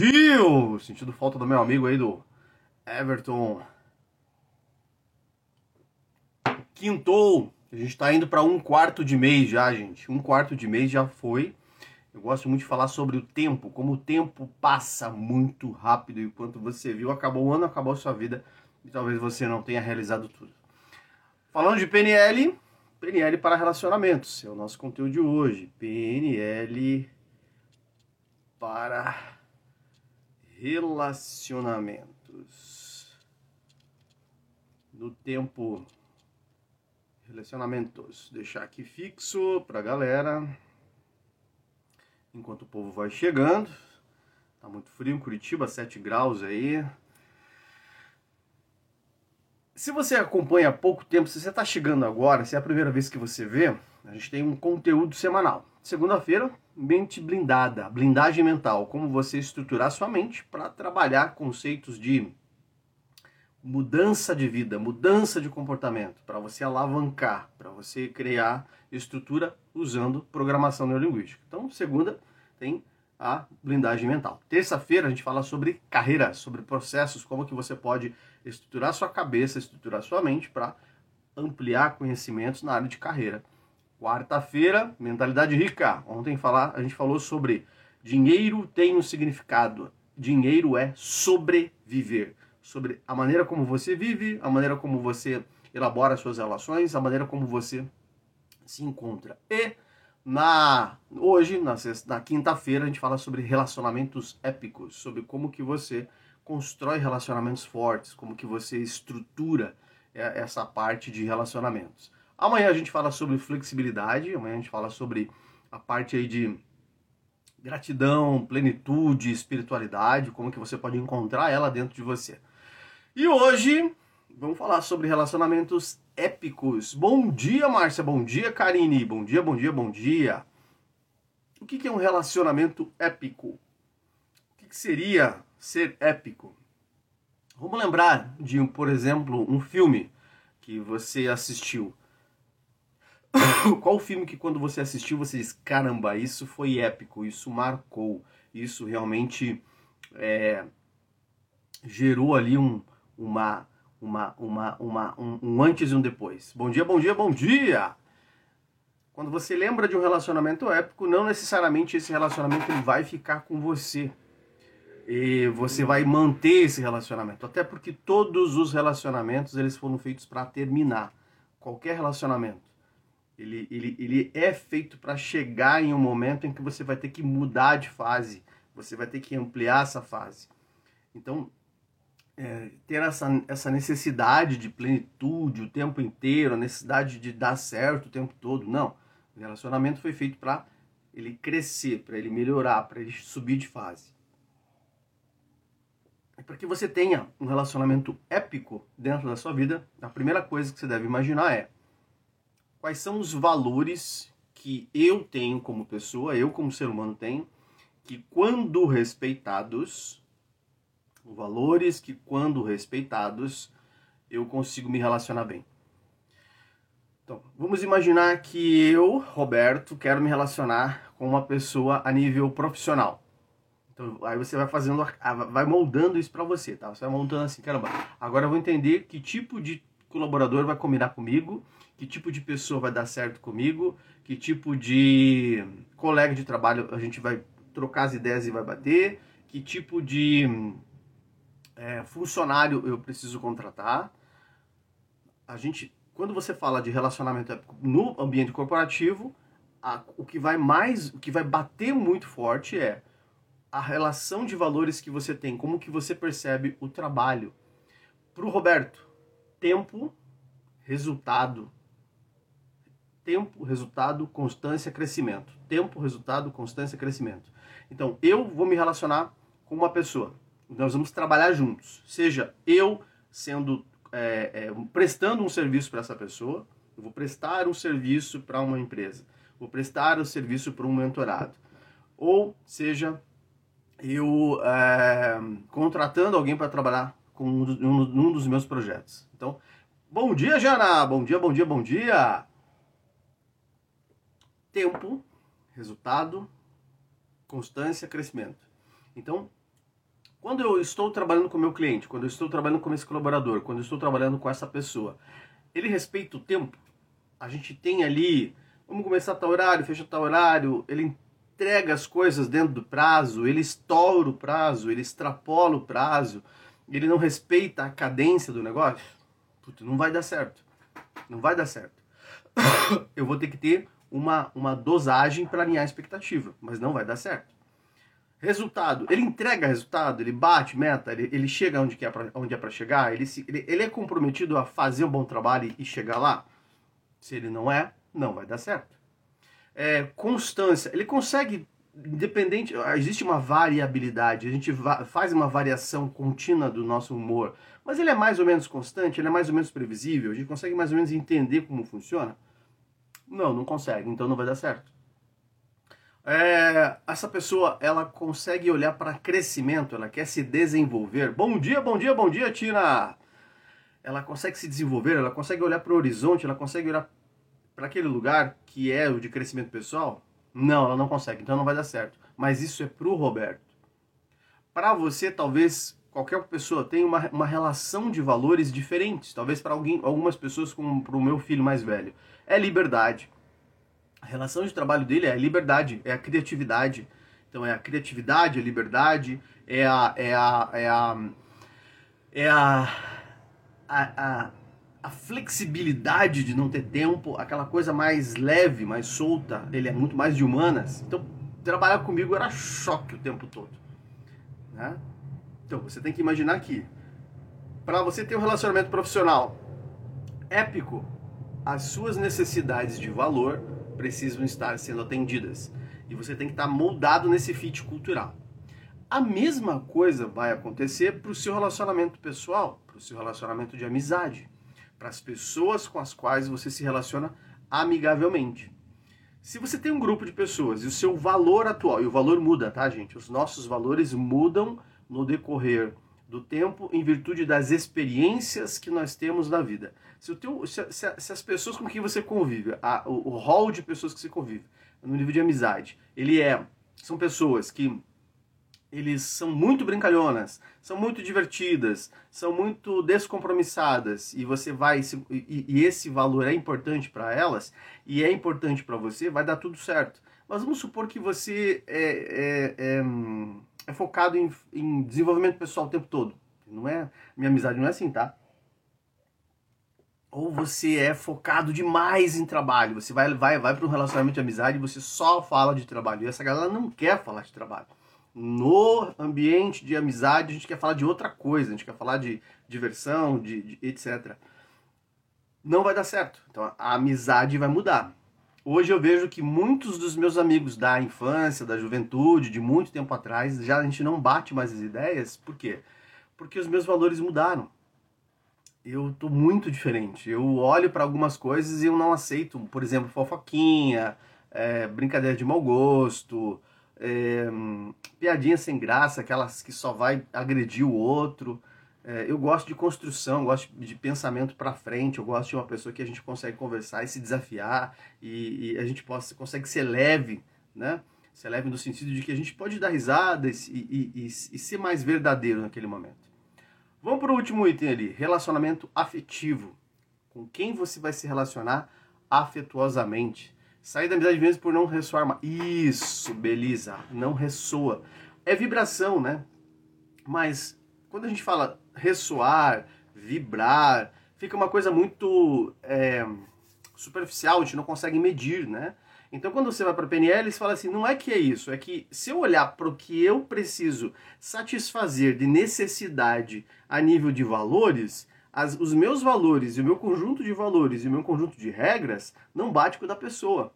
Dio! Sentindo falta do meu amigo aí do Everton. Quintou. A gente tá indo para um quarto de mês já, gente. Um quarto de mês já foi. Eu gosto muito de falar sobre o tempo, como o tempo passa muito rápido. E quanto você viu, acabou o ano, acabou a sua vida. E talvez você não tenha realizado tudo. Falando de PNL, PNL para relacionamentos. É o nosso conteúdo de hoje. PNL para relacionamentos. No tempo relacionamentos, deixar aqui fixo para a galera. Enquanto o povo vai chegando. Tá muito frio em Curitiba, 7 graus aí. Se você acompanha há pouco tempo, se você está chegando agora, se é a primeira vez que você vê, a gente tem um conteúdo semanal. Segunda-feira, mente blindada, blindagem mental, como você estruturar sua mente para trabalhar conceitos de mudança de vida, mudança de comportamento, para você alavancar, para você criar estrutura usando programação neurolinguística. Então, segunda tem a blindagem mental. Terça-feira a gente fala sobre carreira, sobre processos, como que você pode estruturar sua cabeça, estruturar sua mente para ampliar conhecimentos na área de carreira. Quarta-feira, mentalidade rica. Ontem falar, a gente falou sobre dinheiro tem um significado. Dinheiro é sobreviver. Sobre a maneira como você vive, a maneira como você elabora suas relações, a maneira como você se encontra. E na hoje, na, na quinta-feira, a gente fala sobre relacionamentos épicos, sobre como que você constrói relacionamentos fortes, como que você estrutura é, essa parte de relacionamentos. Amanhã a gente fala sobre flexibilidade, amanhã a gente fala sobre a parte aí de gratidão, plenitude, espiritualidade, como que você pode encontrar ela dentro de você. E hoje vamos falar sobre relacionamentos épicos. Bom dia, Márcia. Bom dia, Karine. Bom dia, bom dia, bom dia. O que é um relacionamento épico? O que seria ser épico? Vamos lembrar de, por exemplo, um filme que você assistiu. Qual filme que quando você assistiu você diz, caramba, isso foi épico, isso marcou, isso realmente é, gerou ali um, uma, uma, uma, uma, um, um antes e um depois. Bom dia, bom dia, bom dia! Quando você lembra de um relacionamento épico, não necessariamente esse relacionamento ele vai ficar com você. E você vai manter esse relacionamento. Até porque todos os relacionamentos eles foram feitos para terminar. Qualquer relacionamento. Ele, ele, ele é feito para chegar em um momento em que você vai ter que mudar de fase, você vai ter que ampliar essa fase. Então, é, ter essa, essa necessidade de plenitude o tempo inteiro, a necessidade de dar certo o tempo todo, não. O relacionamento foi feito para ele crescer, para ele melhorar, para ele subir de fase. Para que você tenha um relacionamento épico dentro da sua vida, a primeira coisa que você deve imaginar é quais são os valores que eu tenho como pessoa, eu como ser humano tenho, que quando respeitados, valores que quando respeitados, eu consigo me relacionar bem. Então, vamos imaginar que eu, Roberto, quero me relacionar com uma pessoa a nível profissional. Então, aí você vai fazendo, vai moldando isso para você, tá? Você vai montando assim, caramba, agora eu vou entender que tipo de colaborador vai combinar comigo, que tipo de pessoa vai dar certo comigo, que tipo de colega de trabalho a gente vai trocar as ideias e vai bater, que tipo de é, funcionário eu preciso contratar. A gente, quando você fala de relacionamento no ambiente corporativo, a, o que vai mais, o que vai bater muito forte é a relação de valores que você tem, como que você percebe o trabalho. Para o Roberto, tempo, resultado, tempo, resultado, constância, crescimento. Tempo, resultado, constância, crescimento. Então, eu vou me relacionar com uma pessoa. Nós vamos trabalhar juntos. Seja eu sendo é, é, prestando um serviço para essa pessoa, eu vou prestar um serviço para uma empresa, vou prestar o um serviço para um mentorado, ou seja eu é, contratando alguém para trabalhar com um, um, um dos meus projetos. Então, bom dia, Jana! Bom dia, bom dia, bom dia! Tempo, resultado, constância, crescimento. Então, Quando eu estou trabalhando com meu cliente, quando eu estou trabalhando com esse colaborador, quando eu estou trabalhando com essa pessoa, ele respeita o tempo? A gente tem ali, vamos começar tal horário, fecha tal horário, ele entrega as coisas dentro do prazo, ele estoura o prazo, ele extrapola o prazo, ele não respeita a cadência do negócio, Puta, não vai dar certo. Não vai dar certo. Eu vou ter que ter uma, uma dosagem para alinhar a expectativa, mas não vai dar certo. Resultado, ele entrega resultado, ele bate meta, ele, ele chega onde, é pra, onde é para chegar, ele, se, ele, ele é comprometido a fazer um bom trabalho e chegar lá? Se ele não é, não vai dar certo é, constância. Ele consegue, independente, existe uma variabilidade, a gente va faz uma variação contínua do nosso humor, mas ele é mais ou menos constante, ele é mais ou menos previsível, a gente consegue mais ou menos entender como funciona? Não, não consegue, então não vai dar certo. É, essa pessoa ela consegue olhar para crescimento, ela quer se desenvolver. Bom dia, bom dia, bom dia, Tina. Ela consegue se desenvolver, ela consegue olhar para o horizonte, ela consegue olhar para aquele lugar que é o de crescimento pessoal? Não, ela não consegue, então não vai dar certo. Mas isso é pro Roberto. Para você, talvez qualquer pessoa tenha uma, uma relação de valores diferentes. Talvez para algumas pessoas, como para o meu filho mais velho. É liberdade. A relação de trabalho dele é a liberdade, é a criatividade. Então é a criatividade, a liberdade, é a. É a, é a, é a, a, a a flexibilidade de não ter tempo, aquela coisa mais leve, mais solta, ele é muito mais de humanas. Então, trabalhar comigo era choque o tempo todo. Né? Então, você tem que imaginar que, para você ter um relacionamento profissional épico, as suas necessidades de valor precisam estar sendo atendidas. E você tem que estar moldado nesse fit cultural. A mesma coisa vai acontecer para o seu relacionamento pessoal, para o seu relacionamento de amizade para as pessoas com as quais você se relaciona amigavelmente. Se você tem um grupo de pessoas e o seu valor atual, e o valor muda, tá, gente? Os nossos valores mudam no decorrer do tempo em virtude das experiências que nós temos na vida. Se, teu, se, se, se as pessoas com quem você convive, a, o, o hall de pessoas que você convive, no nível de amizade, ele é são pessoas que eles são muito brincalhonas, são muito divertidas, são muito descompromissadas e você vai e, e esse valor é importante para elas e é importante para você, vai dar tudo certo. Mas vamos supor que você é, é, é, é focado em, em, desenvolvimento pessoal o tempo todo. Não é minha amizade não é assim, tá? Ou você é focado demais em trabalho, você vai vai vai para um relacionamento de amizade e você só fala de trabalho. E essa galera não quer falar de trabalho no ambiente de amizade a gente quer falar de outra coisa, a gente quer falar de diversão, de, de etc. Não vai dar certo. Então a amizade vai mudar. Hoje eu vejo que muitos dos meus amigos da infância, da juventude, de muito tempo atrás, já a gente não bate mais as ideias. Por quê? Porque os meus valores mudaram. Eu tô muito diferente. Eu olho para algumas coisas e eu não aceito, por exemplo, fofoquinha, é, brincadeira de mau gosto, é, piadinha sem graça, aquelas que só vai agredir o outro. É, eu gosto de construção, gosto de pensamento para frente, eu gosto de uma pessoa que a gente consegue conversar e se desafiar e, e a gente possa, consegue ser leve, né? Ser leve no sentido de que a gente pode dar risadas e, e, e, ser mais verdadeiro naquele momento. Vamos para o último item ali, relacionamento afetivo. Com quem você vai se relacionar afetuosamente? Sair da amizade mesmo por não ressoar mais. Isso, beleza. Não ressoa. É vibração, né? Mas quando a gente fala ressoar, vibrar, fica uma coisa muito é, superficial, a gente não consegue medir, né? Então, quando você vai para a PNL, você fala assim: não é que é isso, é que se eu olhar para o que eu preciso satisfazer de necessidade a nível de valores, as, os meus valores e o meu conjunto de valores e o meu conjunto de regras não bate com o da pessoa.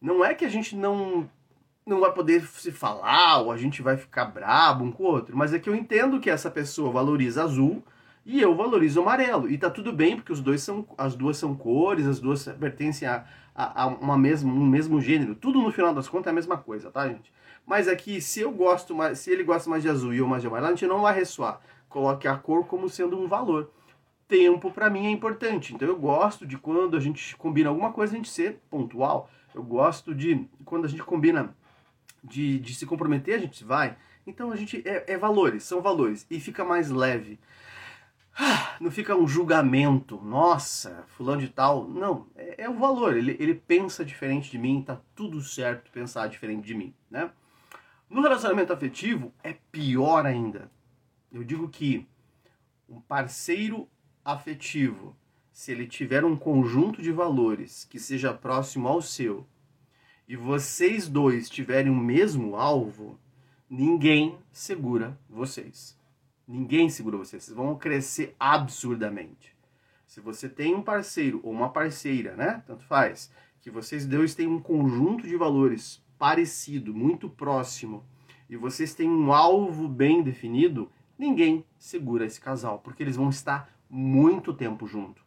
Não é que a gente não não vai poder se falar ou a gente vai ficar brabo um com o outro, mas é que eu entendo que essa pessoa valoriza azul e eu valorizo amarelo. E tá tudo bem, porque os dois são, as duas são cores, as duas pertencem a, a, a uma mesmo, um mesmo gênero. Tudo no final das contas é a mesma coisa, tá, gente? Mas aqui, é se eu gosto mais, se ele gosta mais de azul e eu mais de amarelo, a gente não vai ressoar. Coloque a cor como sendo um valor tempo para mim é importante. Então eu gosto de quando a gente combina alguma coisa, a gente ser pontual. Eu gosto de quando a gente combina de, de se comprometer, a gente vai. Então a gente é, é valores, são valores e fica mais leve. Ah, não fica um julgamento, nossa, fulano de tal. Não, é, é o valor. Ele, ele pensa diferente de mim, tá tudo certo pensar diferente de mim, né? No relacionamento afetivo é pior ainda. Eu digo que um parceiro afetivo, se ele tiver um conjunto de valores que seja próximo ao seu, e vocês dois tiverem o mesmo alvo, ninguém segura vocês. Ninguém segura vocês. Vocês vão crescer absurdamente. Se você tem um parceiro ou uma parceira, né? Tanto faz, que vocês dois têm um conjunto de valores parecido, muito próximo, e vocês têm um alvo bem definido, ninguém segura esse casal, porque eles vão estar muito tempo junto.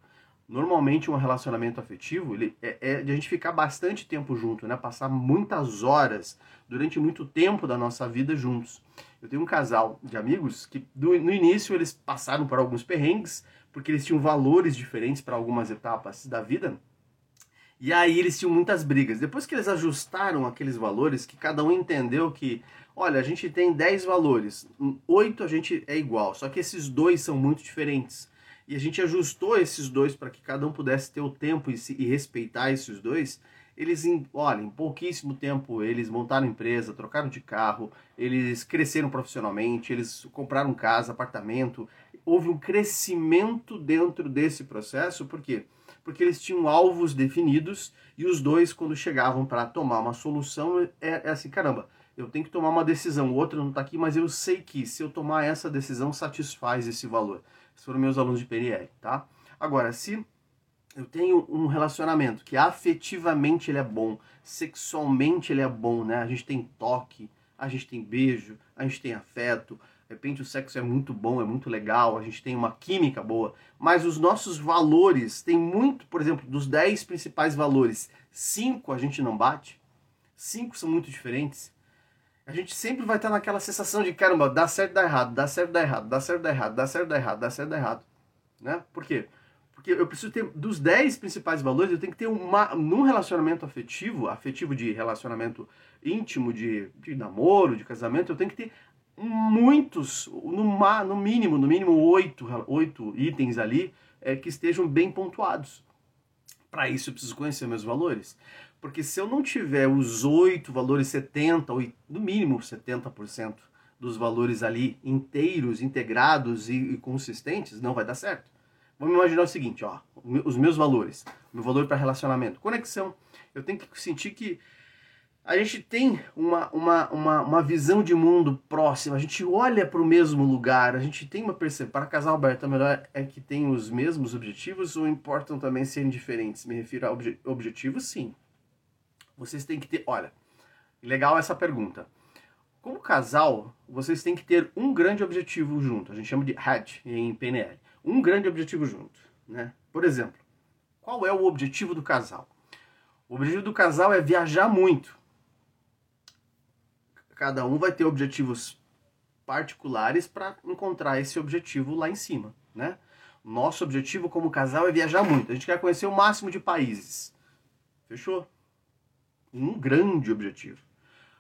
Normalmente um relacionamento afetivo ele é, é, de a gente ficar bastante tempo junto, né? Passar muitas horas durante muito tempo da nossa vida juntos. Eu tenho um casal de amigos que do, no início eles passaram por alguns perrengues porque eles tinham valores diferentes para algumas etapas da vida. E aí eles tinham muitas brigas. Depois que eles ajustaram aqueles valores, que cada um entendeu que, olha, a gente tem 10 valores, oito a gente é igual, só que esses dois são muito diferentes e a gente ajustou esses dois para que cada um pudesse ter o tempo e, se, e respeitar esses dois, eles, em, olha, em pouquíssimo tempo, eles montaram empresa, trocaram de carro, eles cresceram profissionalmente, eles compraram casa, apartamento. Houve um crescimento dentro desse processo, por quê? Porque eles tinham alvos definidos e os dois, quando chegavam para tomar uma solução, é, é assim: caramba, eu tenho que tomar uma decisão, o outro não está aqui, mas eu sei que se eu tomar essa decisão satisfaz esse valor. Esses foram meus alunos de PNL, tá? Agora, se eu tenho um relacionamento que afetivamente ele é bom, sexualmente ele é bom, né? A gente tem toque, a gente tem beijo, a gente tem afeto, de repente o sexo é muito bom, é muito legal, a gente tem uma química boa, mas os nossos valores, tem muito, por exemplo, dos 10 principais valores, cinco a gente não bate, cinco são muito diferentes a gente sempre vai estar naquela sensação de caramba, dá certo, dá errado, dá certo, dá errado, dá certo, dá errado, dá certo, dá errado, dá certo, dá errado. Né? Por quê? Porque eu preciso ter, dos 10 principais valores, eu tenho que ter uma, num relacionamento afetivo, afetivo de relacionamento íntimo, de, de namoro, de casamento, eu tenho que ter muitos, no, no mínimo, no mínimo oito, oito itens ali é, que estejam bem pontuados. Para isso eu preciso conhecer meus valores. Porque se eu não tiver os oito valores, 70, ou no mínimo 70% dos valores ali inteiros, integrados e, e, consistentes, não vai dar certo. Vamos imaginar o seguinte, ó, os meus valores, meu valor para relacionamento, conexão. Eu tenho que sentir que a gente tem uma, uma, uma, uma visão de mundo próxima, a gente olha para o mesmo lugar, a gente tem uma percepção. Para casal aberto, melhor é que tem os mesmos objetivos ou importam também serem diferentes? Me refiro a obje, objetivos, sim vocês têm que ter. Olha, legal essa pergunta. Como casal, vocês têm que ter um grande objetivo junto. A gente chama de HAD em PNL. Um grande objetivo junto. Né? Por exemplo, qual é o objetivo do casal? O objetivo do casal é viajar muito. Cada um vai ter objetivos particulares para encontrar esse objetivo lá em cima, né? Nosso objetivo como casal é viajar muito. A gente quer conhecer o máximo de países. Fechou? Um grande objetivo.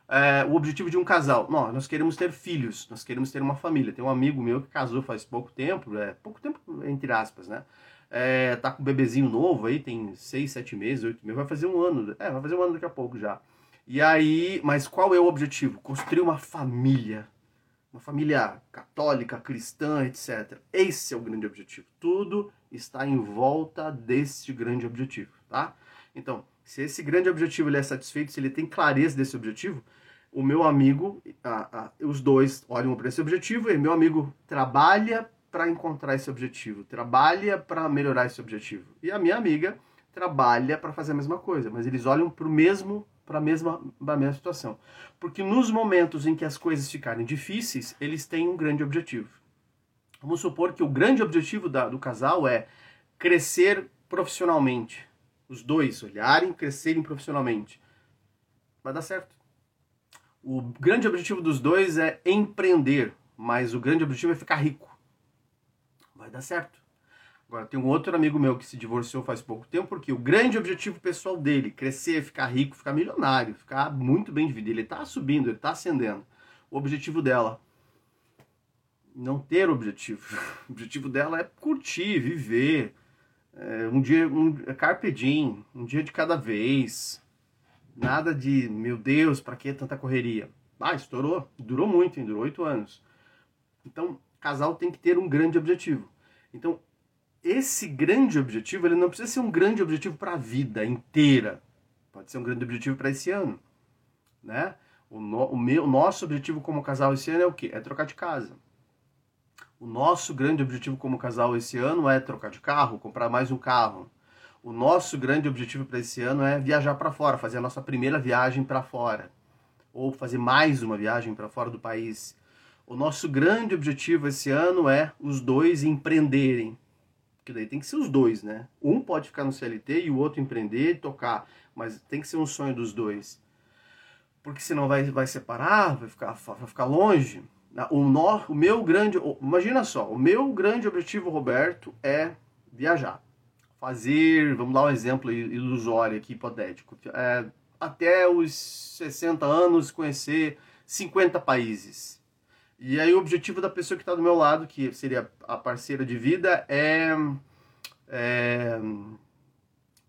É, o objetivo de um casal. Não, nós queremos ter filhos, nós queremos ter uma família. Tem um amigo meu que casou faz pouco tempo, é, pouco tempo entre aspas, né? É, tá com um bebezinho novo aí, tem seis, sete meses, oito meses, vai fazer um ano. É, vai fazer um ano daqui a pouco já. E aí, mas qual é o objetivo? Construir uma família. Uma família católica, cristã, etc. Esse é o grande objetivo. Tudo está em volta desse grande objetivo, tá? Então, se esse grande objetivo ele é satisfeito, se ele tem clareza desse objetivo, o meu amigo, a, a, os dois olham para esse objetivo e meu amigo trabalha para encontrar esse objetivo, trabalha para melhorar esse objetivo. E a minha amiga trabalha para fazer a mesma coisa, mas eles olham para o mesmo para a mesma, a mesma situação. Porque nos momentos em que as coisas ficarem difíceis, eles têm um grande objetivo. Vamos supor que o grande objetivo da, do casal é crescer profissionalmente, os dois olharem, crescerem profissionalmente, vai dar certo. O grande objetivo dos dois é empreender, mas o grande objetivo é ficar rico. Vai dar certo. Agora, tem um outro amigo meu que se divorciou faz pouco tempo, porque o grande objetivo pessoal dele, crescer, ficar rico, ficar milionário, ficar muito bem de vida, ele está subindo, ele está ascendendo. o objetivo dela? Não ter objetivo. O objetivo dela é curtir, viver. É, um dia, um, é carpe diem, um dia de cada vez. Nada de, meu Deus, para que tanta correria? Ah, estourou. Durou muito, hein? Durou oito anos. Então, casal tem que ter um grande objetivo. Então, esse grande objetivo, ele não precisa ser um grande objetivo para a vida inteira. Pode ser um grande objetivo para esse ano, né? O, no, o, meu, o nosso objetivo como casal esse ano é o quê? É trocar de casa. O nosso grande objetivo como casal esse ano é trocar de carro, comprar mais um carro. O nosso grande objetivo para esse ano é viajar para fora, fazer a nossa primeira viagem para fora, ou fazer mais uma viagem para fora do país. O nosso grande objetivo esse ano é os dois empreenderem. Porque daí tem que ser os dois, né? Um pode ficar no CLT e o outro empreender e tocar, mas tem que ser um sonho dos dois. Porque senão vai, vai separar, vai ficar, vai ficar longe. O, no, o meu grande. Imagina só, o meu grande objetivo, Roberto, é viajar. Fazer, vamos dar um exemplo ilusório aqui, hipotético. É, até os 60 anos, conhecer 50 países. E aí o objetivo da pessoa que está do meu lado, que seria a parceira de vida, é, é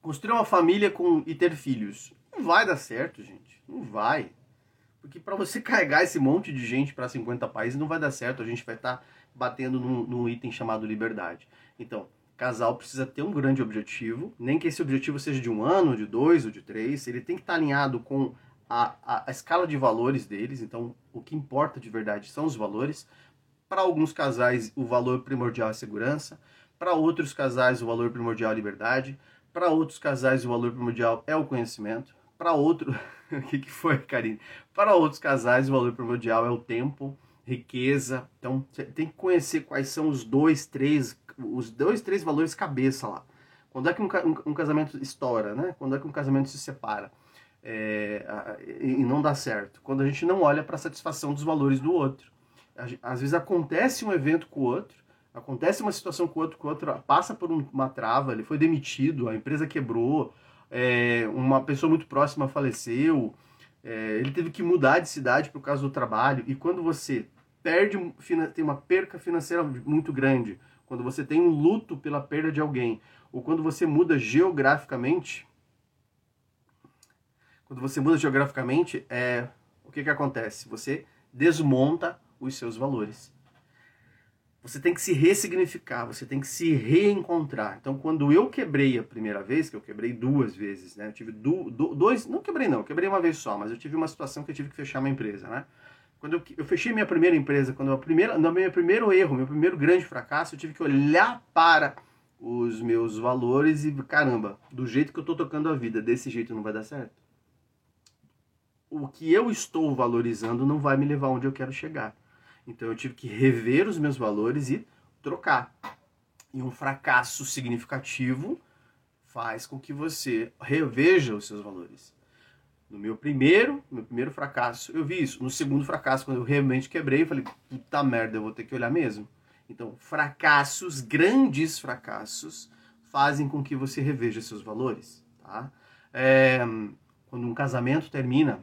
construir uma família com, e ter filhos. Não vai dar certo, gente. Não vai. Porque para você carregar esse monte de gente para 50 países não vai dar certo. A gente vai estar tá batendo num, num item chamado liberdade. Então, casal precisa ter um grande objetivo, nem que esse objetivo seja de um ano, de dois ou de três. Ele tem que estar tá alinhado com a, a, a escala de valores deles, então o que importa de verdade são os valores. Para alguns casais, o valor primordial é segurança. Para outros casais, o valor primordial é liberdade. Para outros casais, o valor primordial é o conhecimento. Para outro, o que, que foi, Karine? Para outros casais, o valor primordial é o tempo, riqueza. Então, você tem que conhecer quais são os dois, três, os dois, três valores cabeça lá. Quando é que um, um, um casamento estoura, né? Quando é que um casamento se separa? é, e não dá certo. Quando a gente não olha para a satisfação dos valores do outro. Às vezes acontece um evento com o outro, acontece uma situação com o outro, com o outro passa por uma trava, ele foi demitido, a empresa quebrou, é, uma pessoa muito próxima faleceu, é, ele teve que mudar de cidade por causa do trabalho. E quando você perde, tem uma perca financeira muito grande, quando você tem um luto pela perda de alguém, ou quando você muda geograficamente, quando você muda geograficamente, é, o que, que acontece? Você desmonta os seus valores. Você tem que se ressignificar, você tem que se reencontrar. Então, quando eu quebrei a primeira vez, que eu quebrei duas vezes, né? Eu tive du, dois, não quebrei não, quebrei uma vez só, mas eu tive uma situação que eu tive que fechar uma empresa, né? Quando eu, eu fechei minha primeira empresa, quando a primeira, no meu primeiro erro, meu primeiro grande fracasso, eu tive que olhar para os meus valores e caramba, do jeito que eu tô tocando a vida, desse jeito não vai dar certo o que eu estou valorizando não vai me levar onde eu quero chegar. Então eu tive que rever os meus valores e trocar. E um fracasso significativo faz com que você reveja os seus valores. No meu primeiro, meu primeiro fracasso, eu vi isso. No segundo fracasso, quando eu realmente quebrei, eu falei, puta merda, eu vou ter que olhar mesmo. Então, fracassos, grandes fracassos, fazem com que você reveja seus valores. Tá? É, quando um casamento termina,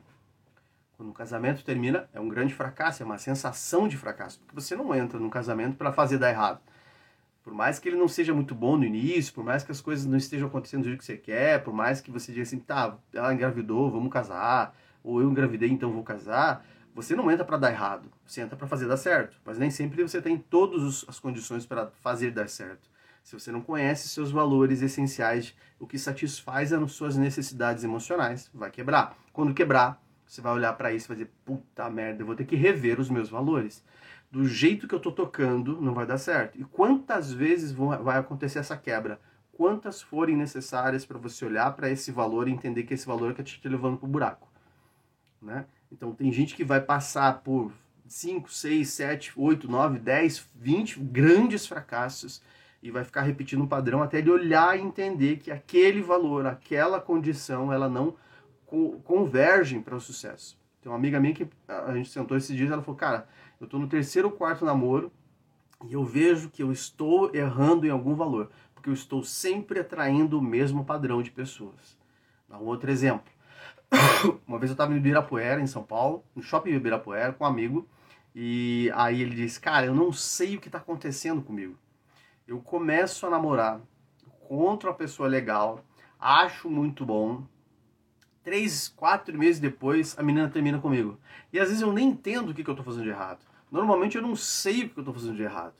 quando um casamento termina, é um grande fracasso, é uma sensação de fracasso, porque você não entra num casamento para fazer dar errado. Por mais que ele não seja muito bom no início, por mais que as coisas não estejam acontecendo do jeito que você quer, por mais que você diga assim, tá, ela engravidou, vamos casar, ou eu engravidei, então vou casar, você não entra para dar errado, você entra para fazer dar certo. Mas nem sempre você tem todas as condições para fazer dar certo. Se você não conhece seus valores essenciais, o que satisfaz as suas necessidades emocionais, vai quebrar. Quando quebrar, você vai olhar para isso e vai dizer, puta merda, eu vou ter que rever os meus valores. Do jeito que eu tô tocando, não vai dar certo. E quantas vezes vai acontecer essa quebra? Quantas forem necessárias para você olhar para esse valor e entender que esse valor é que está te levando pro buraco, né? Então tem gente que vai passar por 5, 6, 7, 8, 9, 10, 20 grandes fracassos e vai ficar repetindo um padrão até ele olhar e entender que aquele valor, aquela condição, ela não convergem para o sucesso. Tem uma amiga minha que a gente sentou esses dias, ela falou, cara, eu estou no terceiro ou quarto namoro e eu vejo que eu estou errando em algum valor, porque eu estou sempre atraindo o mesmo padrão de pessoas. Dá um outro exemplo. Uma vez eu estava no Ibirapuera, em São Paulo, no shopping Ibirapuera, com um amigo, e aí ele disse: Cara, eu não sei o que está acontecendo comigo. Eu começo a namorar, encontro uma pessoa legal, acho muito bom. Três, quatro meses depois, a menina termina comigo. E às vezes eu nem entendo o que, que eu estou fazendo de errado. Normalmente eu não sei o que eu estou fazendo de errado.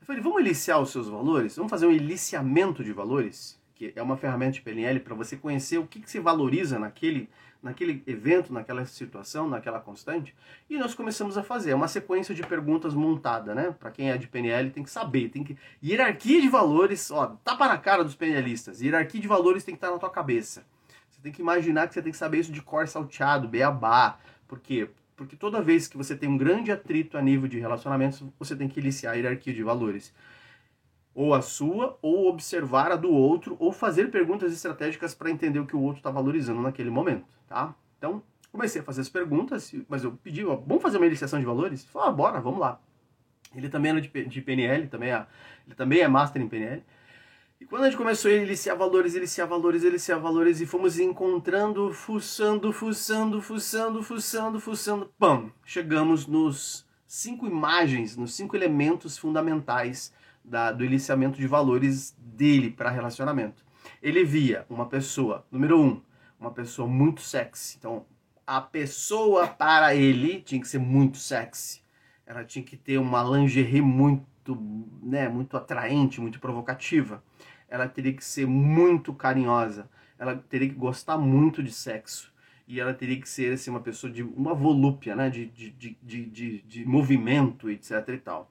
Eu falei, vamos eliciar os seus valores? Vamos fazer um eliciamento de valores? Que é uma ferramenta de PNL para você conhecer o que, que se valoriza naquele, naquele evento, naquela situação, naquela constante. E nós começamos a fazer. É uma sequência de perguntas montada, né? Para quem é de PNL tem que saber. Tem que... Hierarquia de valores, ó, tapa na cara dos PNListas. Hierarquia de valores tem que estar na tua cabeça. Você tem que imaginar que você tem que saber isso de cor salteado, beabá. Por quê? Porque toda vez que você tem um grande atrito a nível de relacionamentos, você tem que iniciar a hierarquia de valores. Ou a sua, ou observar a do outro, ou fazer perguntas estratégicas para entender o que o outro está valorizando naquele momento, tá? Então, comecei a fazer as perguntas, mas eu pedi, ó, vamos fazer uma iniciação de valores? Falou, ah, bora, vamos lá. Ele também é de PNL, também é, ele também é master em PNL. E quando a gente começou a eliciar valores, eliciar valores, eliciar valores, e fomos encontrando, fuçando, fuçando, fuçando, fuçando, fuçando, pam! Chegamos nos cinco imagens, nos cinco elementos fundamentais da, do eliciamento de valores dele para relacionamento. Ele via uma pessoa, número um, uma pessoa muito sexy. Então, a pessoa para ele tinha que ser muito sexy. Ela tinha que ter uma lingerie muito, né, muito atraente, muito provocativa ela teria que ser muito carinhosa, ela teria que gostar muito de sexo e ela teria que ser assim, uma pessoa de uma volúpia, né? de, de, de, de, de movimento, etc e tal.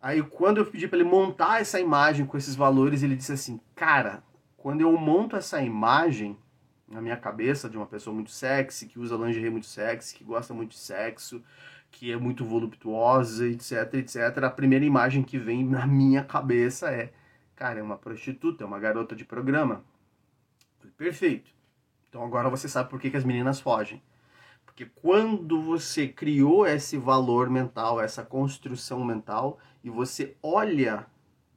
Aí quando eu pedi para ele montar essa imagem com esses valores, ele disse assim, cara, quando eu monto essa imagem na minha cabeça de uma pessoa muito sexy, que usa lingerie muito sexy, que gosta muito de sexo, que é muito voluptuosa, etc, etc, a primeira imagem que vem na minha cabeça é Cara, é uma prostituta, é uma garota de programa. Perfeito. Então agora você sabe por que, que as meninas fogem. Porque quando você criou esse valor mental, essa construção mental, e você olha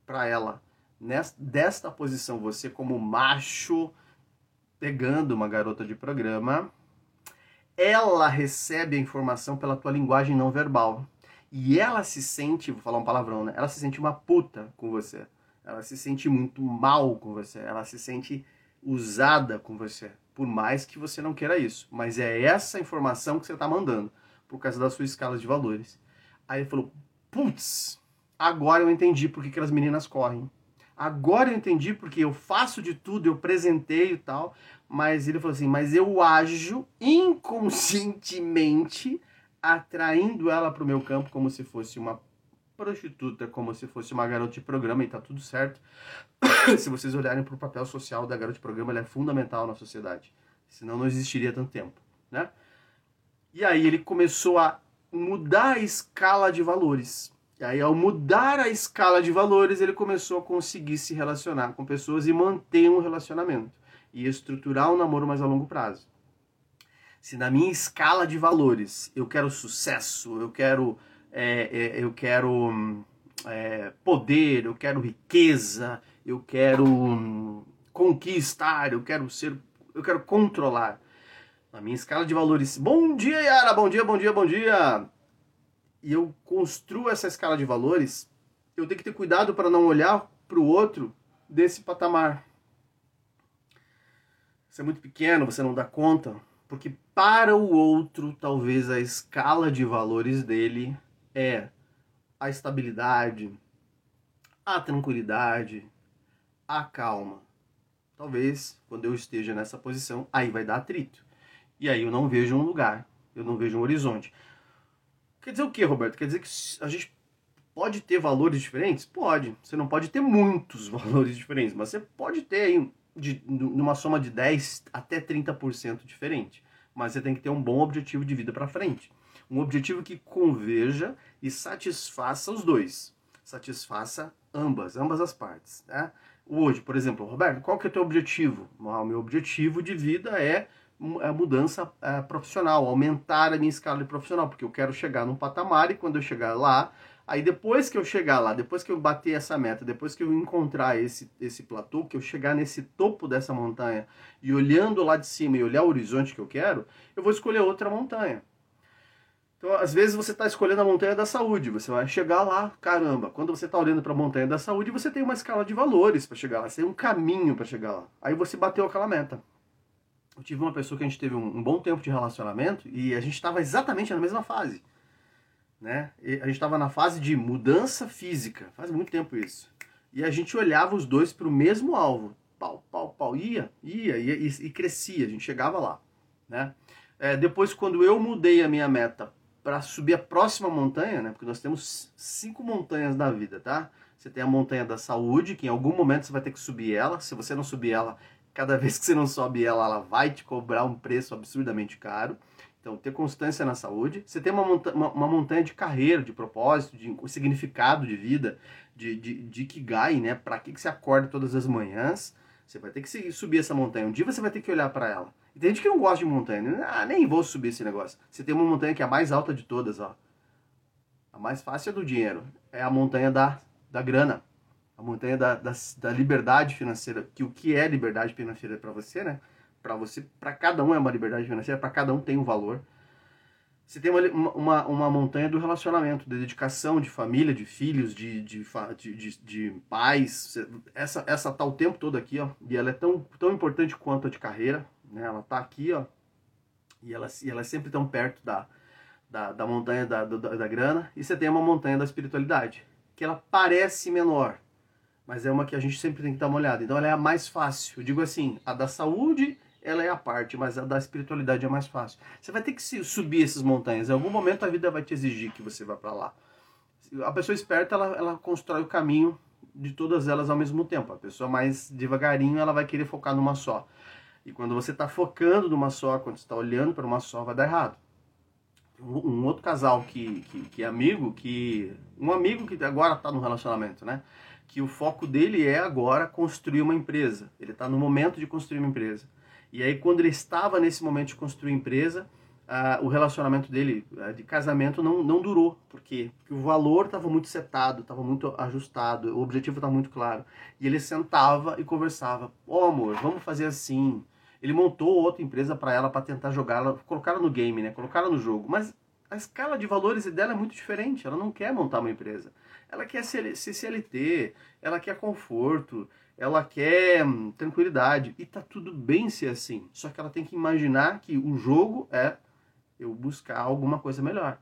para ela nesta, desta posição, você como macho pegando uma garota de programa, ela recebe a informação pela tua linguagem não verbal. E ela se sente, vou falar um palavrão, né? Ela se sente uma puta com você. Ela se sente muito mal com você, ela se sente usada com você, por mais que você não queira isso. Mas é essa informação que você está mandando, por causa da sua escala de valores. Aí ele falou: putz, agora eu entendi por que, que as meninas correm. Agora eu entendi porque eu faço de tudo, eu presenteio e tal. Mas ele falou assim: mas eu ajo inconscientemente atraindo ela para o meu campo como se fosse uma prostituta como se fosse uma garota de programa e tá tudo certo. se vocês olharem para o papel social da garota de programa, ela é fundamental na sociedade. Senão não existiria tanto tempo, né? E aí ele começou a mudar a escala de valores. E aí ao mudar a escala de valores, ele começou a conseguir se relacionar com pessoas e manter um relacionamento e estruturar um namoro mais a longo prazo. Se na minha escala de valores eu quero sucesso, eu quero é, é, eu quero é, poder, eu quero riqueza, eu quero hum, conquistar, eu quero ser, eu quero controlar. Na minha escala de valores, bom dia Yara, bom dia, bom dia, bom dia. E eu construo essa escala de valores, eu tenho que ter cuidado para não olhar para o outro desse patamar. Você é muito pequeno, você não dá conta, porque para o outro, talvez a escala de valores dele é a estabilidade, a tranquilidade, a calma. Talvez quando eu esteja nessa posição, aí vai dar atrito. E aí eu não vejo um lugar, eu não vejo um horizonte. Quer dizer o que, Roberto? Quer dizer que a gente pode ter valores diferentes? Pode. Você não pode ter muitos valores diferentes, mas você pode ter aí de, numa soma de 10 até 30% diferente. Mas você tem que ter um bom objetivo de vida para frente. Um objetivo que conveja e satisfaça os dois. Satisfaça ambas, ambas as partes. Né? Hoje, por exemplo, Roberto, qual que é o teu objetivo? O meu objetivo de vida é a mudança é, profissional, aumentar a minha escala de profissional, porque eu quero chegar num patamar e quando eu chegar lá, aí depois que eu chegar lá, depois que eu bater essa meta, depois que eu encontrar esse, esse platô, que eu chegar nesse topo dessa montanha e olhando lá de cima e olhar o horizonte que eu quero, eu vou escolher outra montanha. Então, às vezes você está escolhendo a montanha da saúde, você vai chegar lá, caramba. Quando você está olhando para a montanha da saúde, você tem uma escala de valores para chegar lá, você tem um caminho para chegar lá. Aí você bateu aquela meta. Eu tive uma pessoa que a gente teve um, um bom tempo de relacionamento e a gente estava exatamente na mesma fase. Né? E a gente estava na fase de mudança física, faz muito tempo isso. E a gente olhava os dois para o mesmo alvo, pau, pau, pau, ia, ia, ia e, e crescia, a gente chegava lá. Né? É, depois, quando eu mudei a minha meta para subir a próxima montanha, né? Porque nós temos cinco montanhas na vida, tá? Você tem a montanha da saúde, que em algum momento você vai ter que subir ela. Se você não subir ela, cada vez que você não sobe ela, ela vai te cobrar um preço absurdamente caro. Então, ter constância na saúde. Você tem uma, monta uma, uma montanha de carreira, de propósito, de significado de vida, de, de, de Kigai, né? Para que, que você acorda todas as manhãs? Você vai ter que subir essa montanha. Um dia você vai ter que olhar para ela. E tem gente que não gosta de montanha. Ah, nem vou subir esse negócio. Você tem uma montanha que é a mais alta de todas, ó. A mais fácil é do dinheiro. É a montanha da, da grana. A montanha da, da, da liberdade financeira. Que o que é liberdade financeira para você, né? Para você, para cada um é uma liberdade financeira, para cada um tem um valor. Você tem uma, uma, uma, montanha do relacionamento, de dedicação, de família, de filhos, de, de, de, de, de pais. Essa, essa tá o tempo todo aqui, ó. E ela é tão, tão importante quanto a de carreira. Né? Ela está aqui, ó, e ela, e ela é sempre tão perto da, da, da montanha da, da, da grana. E você tem uma montanha da espiritualidade, que ela parece menor, mas é uma que a gente sempre tem que dar uma olhada. Então ela é a mais fácil. Eu digo assim, a da saúde ela é a parte, mas a da espiritualidade é mais fácil. Você vai ter que subir essas montanhas. Em algum momento a vida vai te exigir que você vá para lá. A pessoa esperta, ela, ela constrói o caminho de todas elas ao mesmo tempo. A pessoa mais devagarinho, ela vai querer focar numa só. E quando você está focando numa só, quando está olhando para uma só, vai dar errado. Um outro casal que, que, que é amigo, que um amigo que agora está no relacionamento, né? Que o foco dele é agora construir uma empresa. Ele está no momento de construir uma empresa. E aí, quando ele estava nesse momento de construir empresa, o relacionamento dele de casamento não, não durou. Por quê? Porque o valor estava muito setado, estava muito ajustado, o objetivo estava muito claro. E ele sentava e conversava: Ô oh, amor, vamos fazer assim. Ele montou outra empresa para ela para tentar jogá-la, colocar no game, né? Colocar no jogo. Mas a escala de valores dela é muito diferente. Ela não quer montar uma empresa. Ela quer CLT, ela quer conforto, ela quer hum, tranquilidade. E tá tudo bem ser assim. Só que ela tem que imaginar que o jogo é eu buscar alguma coisa melhor.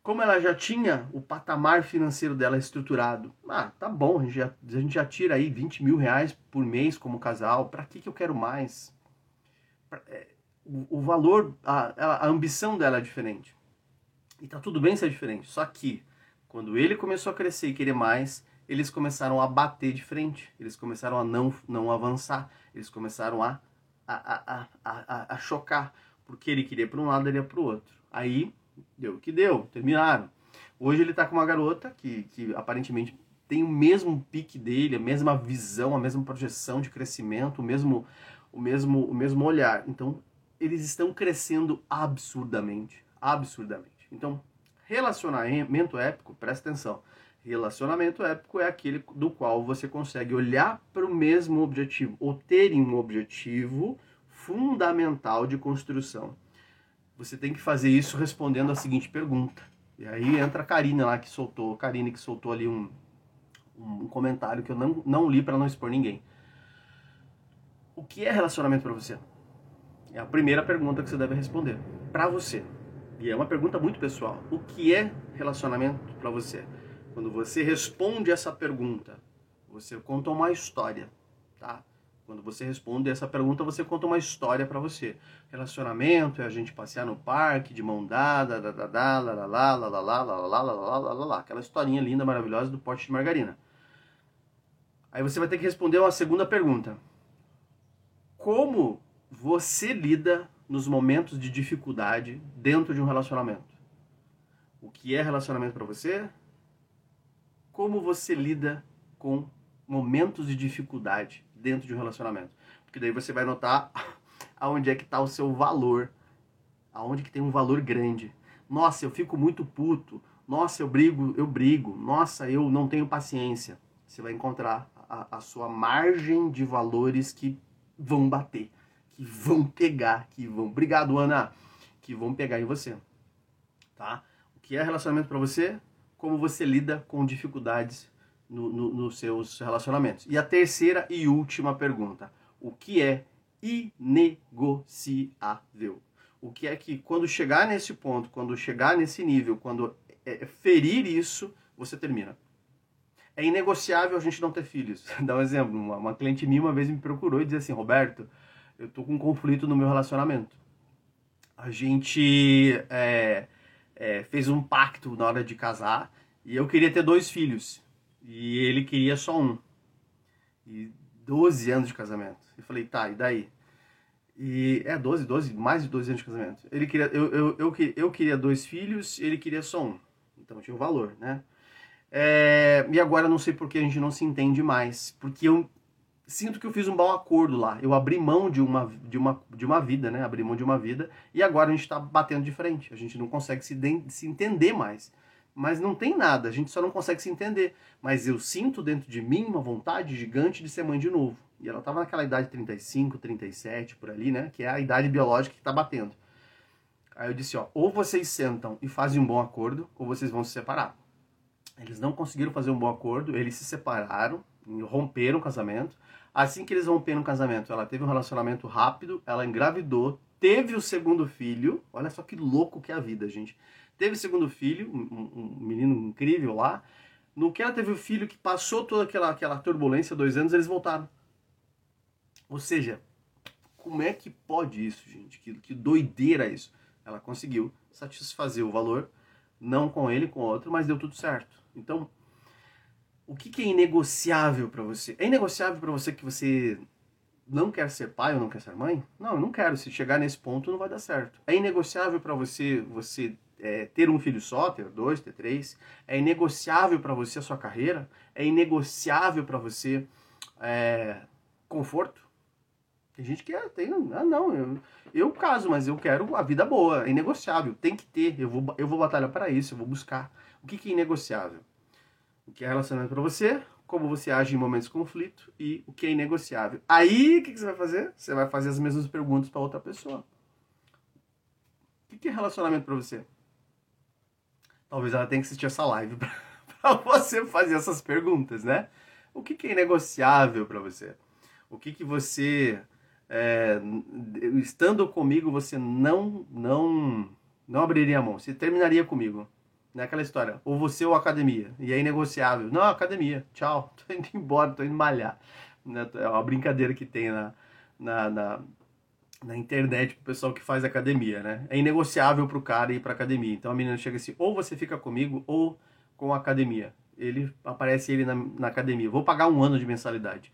Como ela já tinha o patamar financeiro dela estruturado, ah, tá bom, a gente já, a gente já tira aí 20 mil reais por mês como casal, para que, que eu quero mais? É, o, valor, a, a ambição dela é diferente. E tá tudo bem ser diferente. Só que quando ele começou a crescer e querer mais, eles começaram a bater de frente. Eles começaram a não, não avançar. Eles começaram a, a, a, a, a chocar. Porque ele queria para um lado, ele ia para o outro. Aí deu o que deu, terminaram. Hoje ele está com uma garota que, que aparentemente tem o mesmo pique dele, a mesma visão, a mesma projeção de crescimento, o mesmo, o mesmo, o mesmo olhar. Então, eles estão crescendo absurdamente, absurdamente. Então, relacionamento épico, presta atenção. Relacionamento épico é aquele do qual você consegue olhar para o mesmo objetivo ou terem um objetivo fundamental de construção. Você tem que fazer isso respondendo a seguinte pergunta. E aí entra a Karina lá que soltou, Karine que soltou ali um, um comentário que eu não, não li para não expor ninguém. O que é relacionamento para você? É a primeira pergunta que você deve responder. Para você. E é uma pergunta muito pessoal. O que é relacionamento para você? Quando você responde essa pergunta, você conta uma história, tá? Quando você responde essa pergunta, você conta uma história para você. Relacionamento é a gente passear no parque de mão dada, da da da, lá lá lá lá lá lá lá lá lá lá lá aquela historinha linda, maravilhosa do pote de margarina. Aí você vai ter que responder uma segunda pergunta como você lida nos momentos de dificuldade dentro de um relacionamento. O que é relacionamento para você? Como você lida com momentos de dificuldade dentro de um relacionamento? Porque daí você vai notar aonde é que está o seu valor, aonde que tem um valor grande. Nossa, eu fico muito puto. Nossa, eu brigo, eu brigo. Nossa, eu não tenho paciência. Você vai encontrar a, a sua margem de valores que vão bater, que vão pegar, que vão. Obrigado, Ana. Que vão pegar em você. Tá? O que é relacionamento para você? Como você lida com dificuldades no, no, nos seus relacionamentos. E a terceira e última pergunta: o que é inegociável? O que é que quando chegar nesse ponto, quando chegar nesse nível, quando é, ferir isso, você termina. É inegociável a gente não ter filhos. Dá um exemplo, uma, uma cliente minha uma vez me procurou e disse assim, Roberto, eu tô com um conflito no meu relacionamento. A gente é, é, fez um pacto na hora de casar e eu queria ter dois filhos e ele queria só um. E 12 anos de casamento. Eu falei, tá, e daí? E é 12, 12, mais de 12 anos de casamento. Ele queria, eu, eu, eu, eu queria dois filhos, ele queria só um. Então tinha um valor, né? É, e agora não sei por que a gente não se entende mais. Porque eu sinto que eu fiz um bom acordo lá. Eu abri mão de uma, de uma, de uma vida, né? Abri mão de uma vida. E agora a gente está batendo de frente. A gente não consegue se, se entender mais. Mas não tem nada, a gente só não consegue se entender. Mas eu sinto dentro de mim uma vontade gigante de ser mãe de novo. E ela estava naquela idade de 35, 37, por ali, né? Que é a idade biológica que está batendo. Aí eu disse, ó, ou vocês sentam e fazem um bom acordo, ou vocês vão se separar. Eles não conseguiram fazer um bom acordo, eles se separaram, romperam o casamento. Assim que eles romperam o casamento, ela teve um relacionamento rápido, ela engravidou, teve o segundo filho. Olha só que louco que é a vida, gente. Teve o segundo filho, um, um menino incrível lá. No que ela teve o filho que passou toda aquela, aquela turbulência, dois anos, eles voltaram. Ou seja, como é que pode isso, gente? Que, que doideira isso. Ela conseguiu satisfazer o valor, não com ele, com outro, mas deu tudo certo. Então, o que, que é inegociável para você? É inegociável para você que você não quer ser pai ou não quer ser mãe? Não, eu não quero. Se chegar nesse ponto, não vai dar certo. É inegociável para você você é, ter um filho só, ter dois, ter três. É inegociável para você a sua carreira. É inegociável para você é, conforto. Tem gente que é, tem, ah, não, eu, eu caso, mas eu quero a vida boa, é inegociável, tem que ter, eu vou, eu vou batalhar para isso, eu vou buscar. O que, que é inegociável? O que é relacionado para você, como você age em momentos de conflito e o que é inegociável. Aí, o que, que você vai fazer? Você vai fazer as mesmas perguntas para outra pessoa. O que, que é relacionamento para você? Talvez ela tenha que assistir essa live para você fazer essas perguntas, né? O que, que é inegociável para você? O que, que você é, estando comigo, você não, não, não abriria a mão. Você terminaria comigo. Naquela é história. Ou você ou academia. E é inegociável. Não, academia. Tchau. Tô indo embora, tô indo malhar. Né, é uma brincadeira que tem na, na, na, na internet pro pessoal que faz academia, né? É inegociável pro cara ir pra academia. Então a menina chega assim, ou você fica comigo, ou com a academia. Ele aparece ele na, na academia. Vou pagar um ano de mensalidade.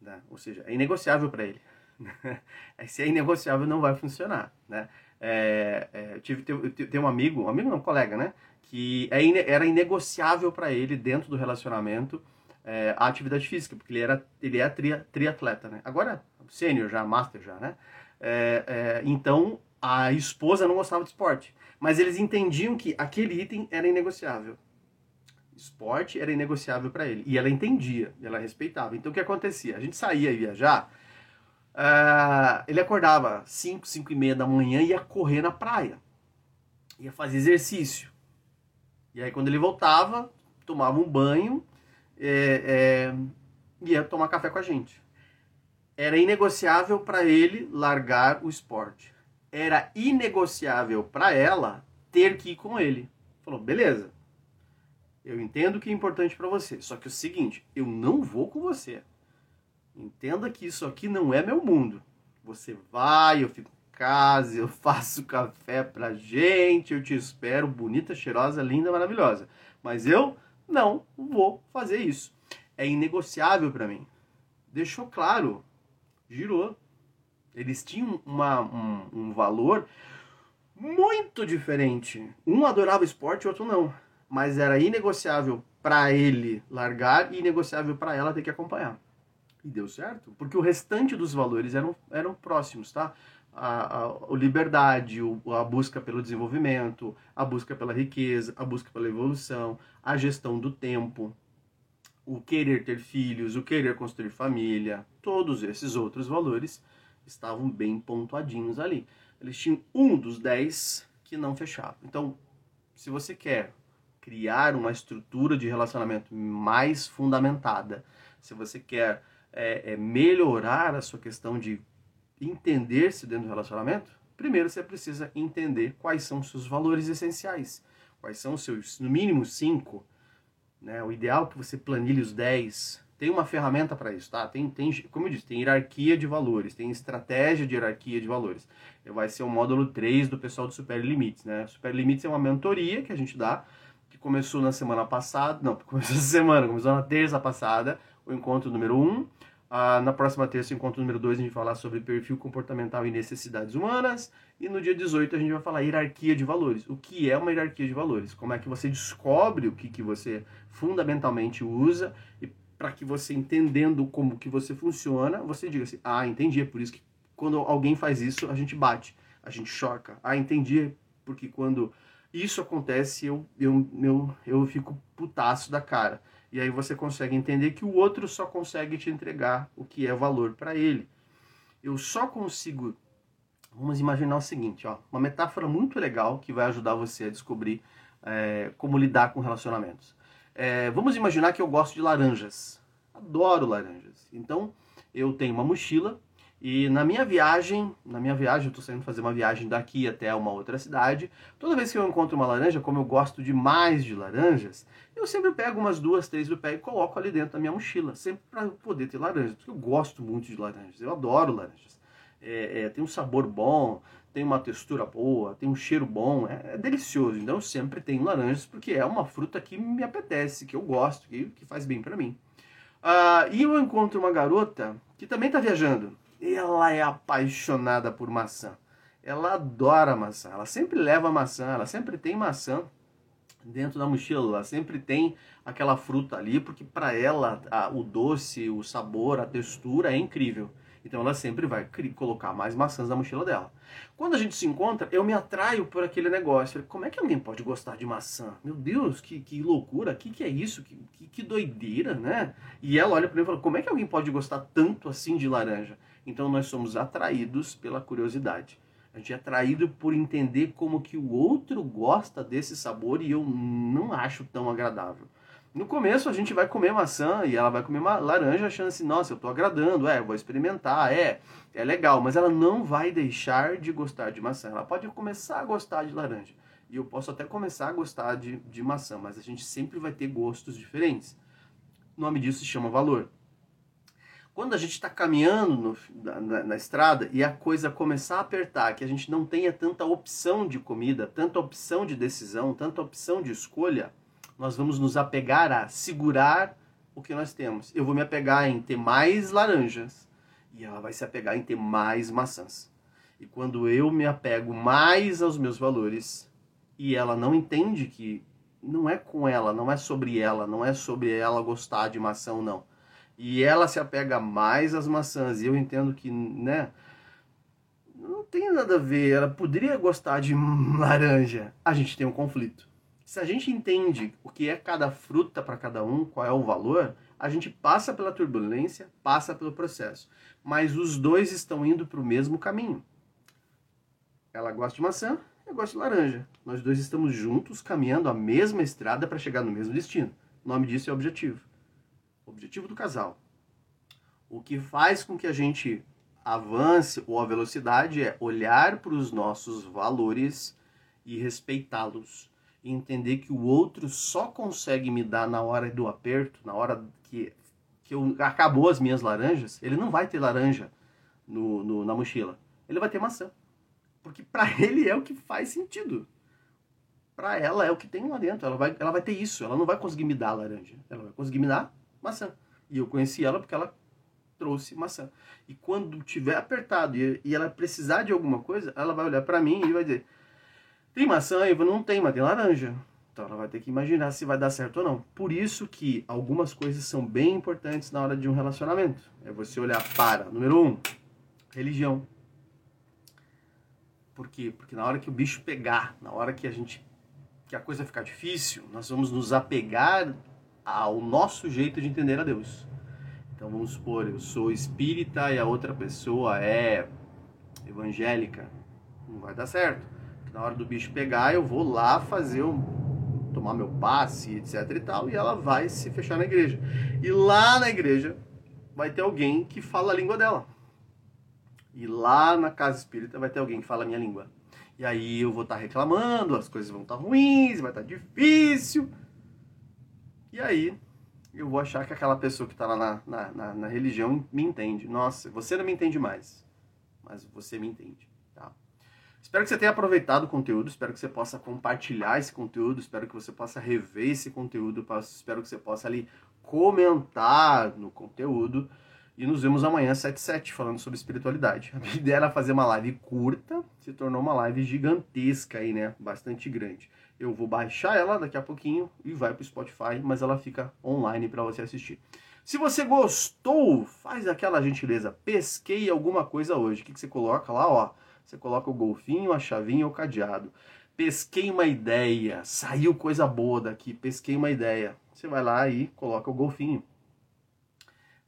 Né? Ou seja, é inegociável para ele. Se é inegociável, não vai funcionar, né? É, é, tive tem um amigo, um amigo não, um colega, né? Que é, era inegociável para ele dentro do relacionamento é, a atividade física, porque ele era ele é tri, triatleta, né? Agora sênior já, master já, né? É, é, então a esposa não gostava de esporte, mas eles entendiam que aquele item era inegociável. Esporte era inegociável para ele e ela entendia, ela respeitava. Então o que acontecia? A gente saía e viajar Uh, ele acordava 5, 5 e meia da manhã e ia correr na praia. Ia fazer exercício. E aí quando ele voltava, tomava um banho, é, é, ia tomar café com a gente. Era inegociável para ele largar o esporte. Era inegociável para ela ter que ir com ele. Falou, beleza. Eu entendo que é importante para você. Só que é o seguinte, eu não vou com você. Entenda que isso aqui não é meu mundo. Você vai, eu fico casa, eu faço café pra gente, eu te espero, bonita, cheirosa, linda, maravilhosa. Mas eu não vou fazer isso. É inegociável para mim. Deixou claro, girou. Eles tinham uma, um, um valor muito diferente. Um adorava esporte, o outro não. Mas era inegociável para ele largar e inegociável para ela ter que acompanhar. E deu certo, porque o restante dos valores eram, eram próximos, tá? A, a, liberdade, o, a busca pelo desenvolvimento, a busca pela riqueza, a busca pela evolução, a gestão do tempo, o querer ter filhos, o querer construir família, todos esses outros valores estavam bem pontuadinhos ali. Eles tinham um dos dez que não fechava. Então, se você quer criar uma estrutura de relacionamento mais fundamentada, se você quer é, é, melhorar a sua questão de entender-se dentro do relacionamento, primeiro você precisa entender quais são os seus valores essenciais, quais são os seus, no mínimo, cinco. Né? O ideal é que você planilhe os dez. Tem uma ferramenta para isso, tá? Tem, tem, como eu disse, tem hierarquia de valores, tem estratégia de hierarquia de valores. Vai ser o módulo 3 do pessoal do Super Limites, né? Super Limites é uma mentoria que a gente dá, que começou na semana passada, não, começou na semana, começou na terça passada, o encontro número 1. Um, ah, na próxima terça, encontro número 2, a gente vai falar sobre perfil comportamental e necessidades humanas. E no dia 18 a gente vai falar hierarquia de valores. O que é uma hierarquia de valores? Como é que você descobre o que, que você fundamentalmente usa e para que você entendendo como que você funciona, você diga assim: "Ah, entendi, é por isso que quando alguém faz isso, a gente bate, a gente choca. Ah, entendi, porque quando isso acontece, eu eu eu, eu fico putaço da cara. E aí você consegue entender que o outro só consegue te entregar o que é valor para ele. Eu só consigo. Vamos imaginar o seguinte, ó, uma metáfora muito legal que vai ajudar você a descobrir é, como lidar com relacionamentos. É, vamos imaginar que eu gosto de laranjas. Adoro laranjas. Então, eu tenho uma mochila e na minha viagem, na minha viagem, eu estou saindo fazer uma viagem daqui até uma outra cidade. Toda vez que eu encontro uma laranja, como eu gosto demais de laranjas, eu sempre pego umas duas, três do pé e coloco ali dentro da minha mochila, sempre para poder ter laranjas, porque eu gosto muito de laranjas, eu adoro laranjas. É, é, tem um sabor bom, tem uma textura boa, tem um cheiro bom, é, é, delicioso. Então eu sempre tenho laranjas porque é uma fruta que me apetece, que eu gosto, que, que faz bem para mim. Uh, e eu encontro uma garota que também está viajando ela é apaixonada por maçã. Ela adora maçã. Ela sempre leva maçã. Ela sempre tem maçã dentro da mochila. Ela sempre tem aquela fruta ali, porque para ela a, o doce, o sabor, a textura é incrível. Então ela sempre vai colocar mais maçãs na mochila dela. Quando a gente se encontra, eu me atraio por aquele negócio. Como é que alguém pode gostar de maçã? Meu Deus, que, que loucura, que, que é isso? Que, que, que doideira, né? E ela olha para mim e fala: Como é que alguém pode gostar tanto assim de laranja? Então nós somos atraídos pela curiosidade. A gente é atraído por entender como que o outro gosta desse sabor e eu não acho tão agradável. No começo a gente vai comer maçã e ela vai comer uma laranja achando assim, nossa, eu estou agradando, é, vou experimentar, é, é legal, mas ela não vai deixar de gostar de maçã. Ela pode começar a gostar de laranja. E eu posso até começar a gostar de, de maçã, mas a gente sempre vai ter gostos diferentes. O nome disso se chama valor. Quando a gente está caminhando no, na, na, estrada e a coisa começar a apertar, que a gente não tenha tanta opção de comida, tanta opção de decisão, tanta opção de escolha, nós vamos nos apegar a segurar o que nós temos. Eu vou me apegar em ter mais laranjas e ela vai se apegar em ter mais maçãs. E quando eu me apego mais aos meus valores e ela não entende que não é com ela, não é sobre ela, não é sobre ela gostar de maçã ou não e ela se apega mais às maçãs, e eu entendo que, né, não tem nada a ver, ela poderia gostar de laranja, a gente tem um conflito. Se a gente entende o que é cada fruta para cada um, qual é o valor, a gente passa pela turbulência, passa pelo processo. Mas os dois estão indo para o mesmo caminho. Ela gosta de maçã, eu gosto de laranja. Nós dois estamos juntos caminhando a mesma estrada para chegar no mesmo destino. O nome disso é objetivo objetivo do casal. O que faz com que a gente avance ou a velocidade é olhar para os nossos valores e respeitá-los. E entender que o outro só consegue me dar na hora do aperto, na hora que, que eu, acabou as minhas laranjas. Ele não vai ter laranja no, no na mochila. Ele vai ter maçã. Porque para ele é o que faz sentido. Para ela é o que tem lá dentro. Ela vai, ela vai ter isso. Ela não vai conseguir me dar laranja. Ela vai conseguir me dar maçã. E eu conheci ela porque ela trouxe maçã. E quando tiver apertado e, e ela precisar de alguma coisa, ela vai olhar para mim e vai dizer: Tem maçã? Eu não tem, mas tem laranja. Então ela vai ter que imaginar se vai dar certo ou não. Por isso que algumas coisas são bem importantes na hora de um relacionamento. É você olhar para, número um, religião. Por quê? Porque na hora que o bicho pegar, na hora que a gente que a coisa ficar difícil, nós vamos nos apegar ao nosso jeito de entender a Deus. Então vamos supor, eu sou espírita e a outra pessoa é evangélica. Não vai dar certo. Na hora do bicho pegar, eu vou lá fazer um, tomar meu passe, etc e tal, e ela vai se fechar na igreja. E lá na igreja vai ter alguém que fala a língua dela. E lá na casa espírita vai ter alguém que fala a minha língua. E aí eu vou estar tá reclamando, as coisas vão estar tá ruins, vai estar tá difícil. E aí eu vou achar que aquela pessoa que está lá na, na, na, na, religião me entende. Nossa, você não me entende mais, mas você me entende. Tá? Espero que você tenha aproveitado o conteúdo, espero que você possa compartilhar esse conteúdo, espero que você possa rever esse conteúdo, espero que você possa ali comentar no conteúdo. E nos vemos amanhã, 7 falando sobre espiritualidade. A minha ideia era fazer uma live curta, se tornou uma live gigantesca aí, né? Bastante grande. Eu vou baixar ela daqui a pouquinho e vai para o Spotify, mas ela fica online para você assistir. Se você gostou, faz aquela gentileza, pesquei alguma coisa hoje. O que, que você coloca lá, ó? Você coloca o golfinho, a chavinha ou o cadeado. Pesquei uma ideia, saiu coisa boa daqui, pesquei uma ideia. Você vai lá e coloca o golfinho.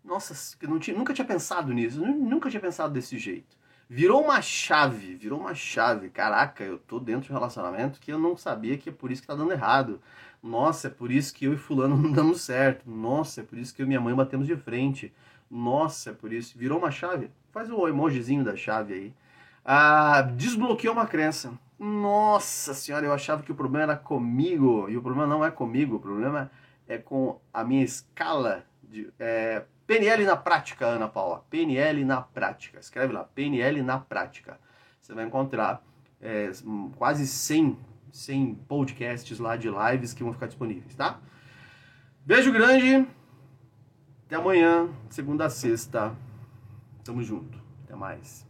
Nossa, eu tinha, nunca tinha pensado nisso, nunca tinha pensado desse jeito. Virou uma chave, virou uma chave. Caraca, eu tô dentro de um relacionamento que eu não sabia que é por isso que tá dando errado. Nossa, é por isso que eu e fulano não damos certo. Nossa, é por isso que eu e minha mãe batemos de frente. Nossa, é por isso. Virou uma chave? Faz o emojizinho da chave aí. Ah, desbloqueou uma crença. Nossa senhora, eu achava que o problema era comigo. E o problema não é comigo, o problema é com a minha escala de. É, PNL na prática, Ana Paula. PNL na prática. Escreve lá, PNL na prática. Você vai encontrar é, quase 100, 100 podcasts lá de lives que vão ficar disponíveis, tá? Beijo grande. Até amanhã, segunda a sexta. Tamo junto. Até mais.